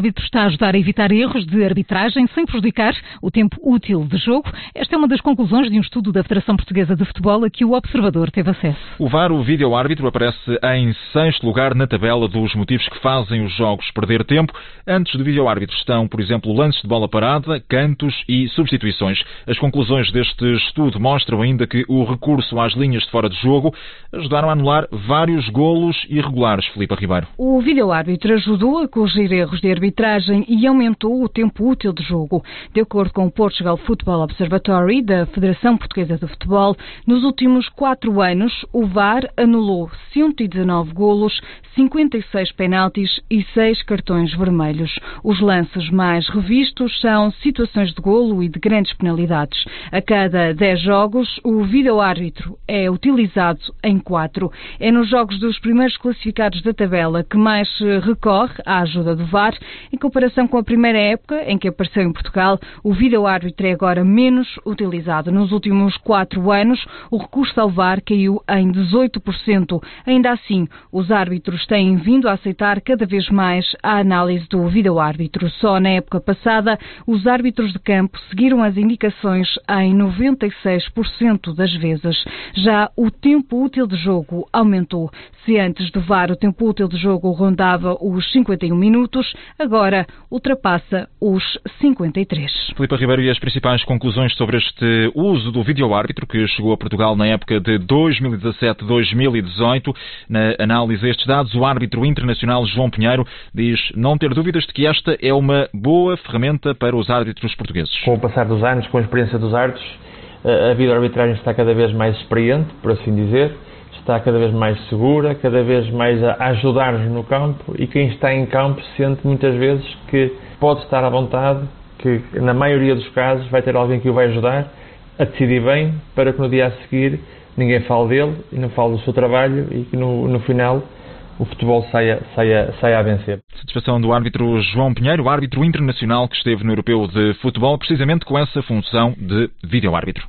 vídeo-árbitro está a ajudar a evitar erros de arbitragem sem prejudicar o tempo útil de jogo. Esta é uma das conclusões de um estudo da Federação Portuguesa de Futebol a que o observador teve acesso. O VAR, o vídeo-árbitro, aparece em sexto lugar na tabela dos motivos que fazem os jogos perder tempo. Antes do vídeo-árbitro estão, por exemplo, lances de bola parada, cantos e substituições. As conclusões deste estudo mostram ainda que o recurso às linhas de fora de jogo ajudaram a anular vários golos irregulares, Filipe Ribeiro. O vídeo-árbitro ajudou a corrigir erros de arbitragem e aumentou o tempo útil de jogo. De acordo com o Portugal Football Observatory, da Federação Portuguesa de Futebol, nos últimos quatro anos, o VAR anulou 119 golos, 56 penaltis e 6 cartões vermelhos. Os lances mais revistos são situações de golo e de grandes penalidades. A cada 10 jogos, o vídeo-árbitro é utilizado em 4. É nos jogos dos primeiros classificados da tabela que mais recorre à ajuda do VAR. Em comparação com a primeira época, em que apareceu em Portugal, o vídeo-árbitro é agora menos utilizado. Nos últimos quatro anos, o recurso ao VAR caiu em 18%. Ainda assim, os árbitros têm vindo a aceitar cada vez mais a análise do vídeo-árbitro. Só na época passada, os árbitros de campo seguiram as indicações em 96% das vezes. Já o tempo útil de jogo aumentou. Se antes do VAR o tempo útil de jogo rondava os 51 minutos, agora ultrapassa os 53. Filipe Ribeiro, e as principais conclusões sobre este uso do vídeo-árbitro que chegou a Portugal na época de 2017-2018. Na análise destes dados, o árbitro internacional João Pinheiro diz não ter dúvidas de que esta é uma boa ferramenta para os árbitros portugueses. Com o passar dos anos, com a experiência dos árbitros, a vídeo-arbitragem está cada vez mais experiente, por assim dizer, está cada vez mais segura, cada vez mais a ajudar-nos no campo e quem está em campo sente muitas vezes que pode estar à vontade, que na maioria dos casos vai ter alguém que o vai ajudar a decidir bem para que no dia a seguir ninguém fale dele e não fale do seu trabalho e que no, no final o futebol saia, saia, saia a vencer. Satisfação do árbitro João Pinheiro, árbitro internacional que esteve no Europeu de Futebol, precisamente com essa função de vídeo-árbitro.